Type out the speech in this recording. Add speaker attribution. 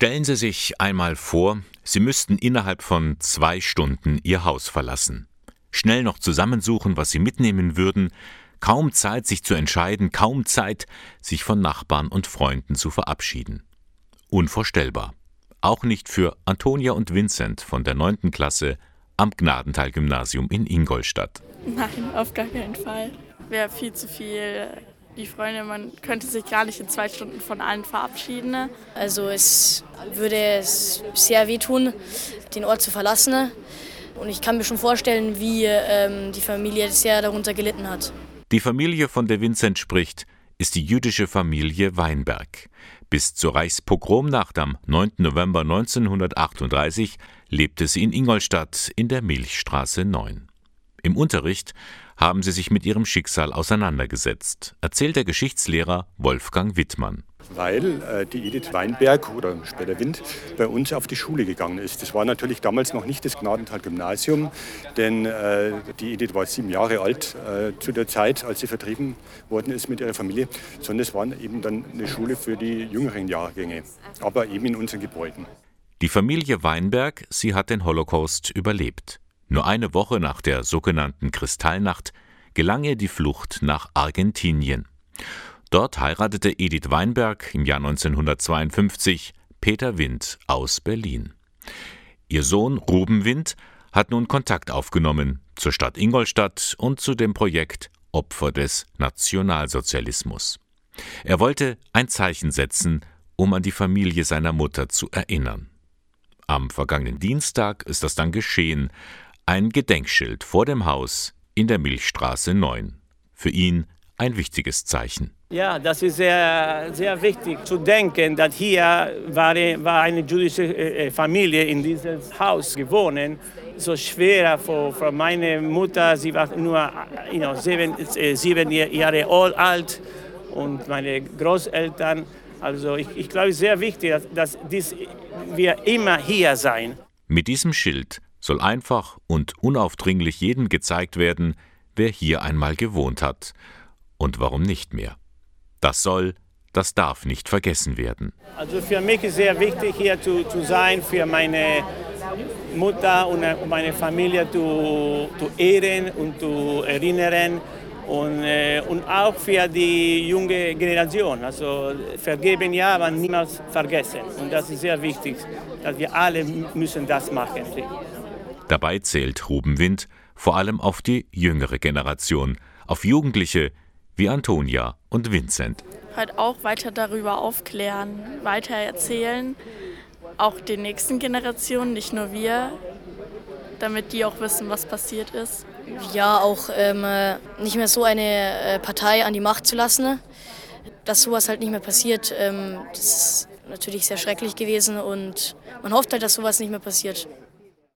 Speaker 1: Stellen Sie sich einmal vor, Sie müssten innerhalb von zwei Stunden Ihr Haus verlassen. Schnell noch zusammensuchen, was Sie mitnehmen würden, kaum Zeit, sich zu entscheiden, kaum Zeit, sich von Nachbarn und Freunden zu verabschieden. Unvorstellbar. Auch nicht für Antonia und Vincent von der 9. Klasse am Gnadental-Gymnasium in Ingolstadt.
Speaker 2: Nein, auf gar keinen Fall. Wäre viel zu viel die Freunde, man könnte sich gar nicht in zwei Stunden von allen verabschieden.
Speaker 3: Also es würde es sehr wehtun, den Ort zu verlassen. Und ich kann mir schon vorstellen, wie ähm, die Familie sehr darunter gelitten hat.
Speaker 1: Die Familie, von der Vincent spricht, ist die jüdische Familie Weinberg. Bis zur Reichspogromnacht am 9. November 1938 lebte sie in Ingolstadt in der Milchstraße 9. Im Unterricht haben sie sich mit ihrem Schicksal auseinandergesetzt, erzählt der Geschichtslehrer Wolfgang Wittmann.
Speaker 4: Weil äh, die Edith Weinberg oder später Wind bei uns auf die Schule gegangen ist. Das war natürlich damals noch nicht das Gnadental-Gymnasium, denn äh, die Edith war sieben Jahre alt äh, zu der Zeit, als sie vertrieben worden ist mit ihrer Familie, sondern es war eben dann eine Schule für die jüngeren Jahrgänge, aber eben in unseren Gebäuden.
Speaker 1: Die Familie Weinberg, sie hat den Holocaust überlebt. Nur eine Woche nach der sogenannten Kristallnacht gelang ihr die Flucht nach Argentinien. Dort heiratete Edith Weinberg im Jahr 1952 Peter Wind aus Berlin. Ihr Sohn Ruben Wind hat nun Kontakt aufgenommen zur Stadt Ingolstadt und zu dem Projekt Opfer des Nationalsozialismus. Er wollte ein Zeichen setzen, um an die Familie seiner Mutter zu erinnern. Am vergangenen Dienstag ist das dann geschehen, ein Gedenkschild vor dem Haus in der Milchstraße 9. Für ihn ein wichtiges Zeichen.
Speaker 5: Ja, das ist sehr, sehr wichtig zu denken, dass hier war, war eine jüdische äh, äh, Familie in diesem Haus gewohnt. So schwer für, für meine Mutter, sie war nur you know, sieben, äh, sieben Jahre alt und meine Großeltern. Also ich, ich glaube, es ist sehr wichtig, dass, dass dies, wir immer hier sein.
Speaker 1: Mit diesem Schild soll einfach und unaufdringlich jedem gezeigt werden, wer hier einmal gewohnt hat und warum nicht mehr. Das soll, das darf nicht vergessen werden.
Speaker 5: Also für mich ist sehr wichtig, hier zu, zu sein, für meine Mutter und meine Familie zu, zu ehren und zu erinnern und, äh, und auch für die junge Generation. Also vergeben ja, aber niemals vergessen. Und das ist sehr wichtig, dass wir alle müssen das machen.
Speaker 1: Dabei zählt Ruben Wind vor allem auf die jüngere Generation, auf Jugendliche wie Antonia und Vincent.
Speaker 2: Halt auch weiter darüber aufklären, weiter erzählen, auch den nächsten Generationen, nicht nur wir, damit die auch wissen, was passiert ist.
Speaker 3: Ja, auch ähm, nicht mehr so eine äh, Partei an die Macht zu lassen, dass sowas halt nicht mehr passiert. Ähm, das ist natürlich sehr schrecklich gewesen und man hofft halt, dass sowas nicht mehr passiert.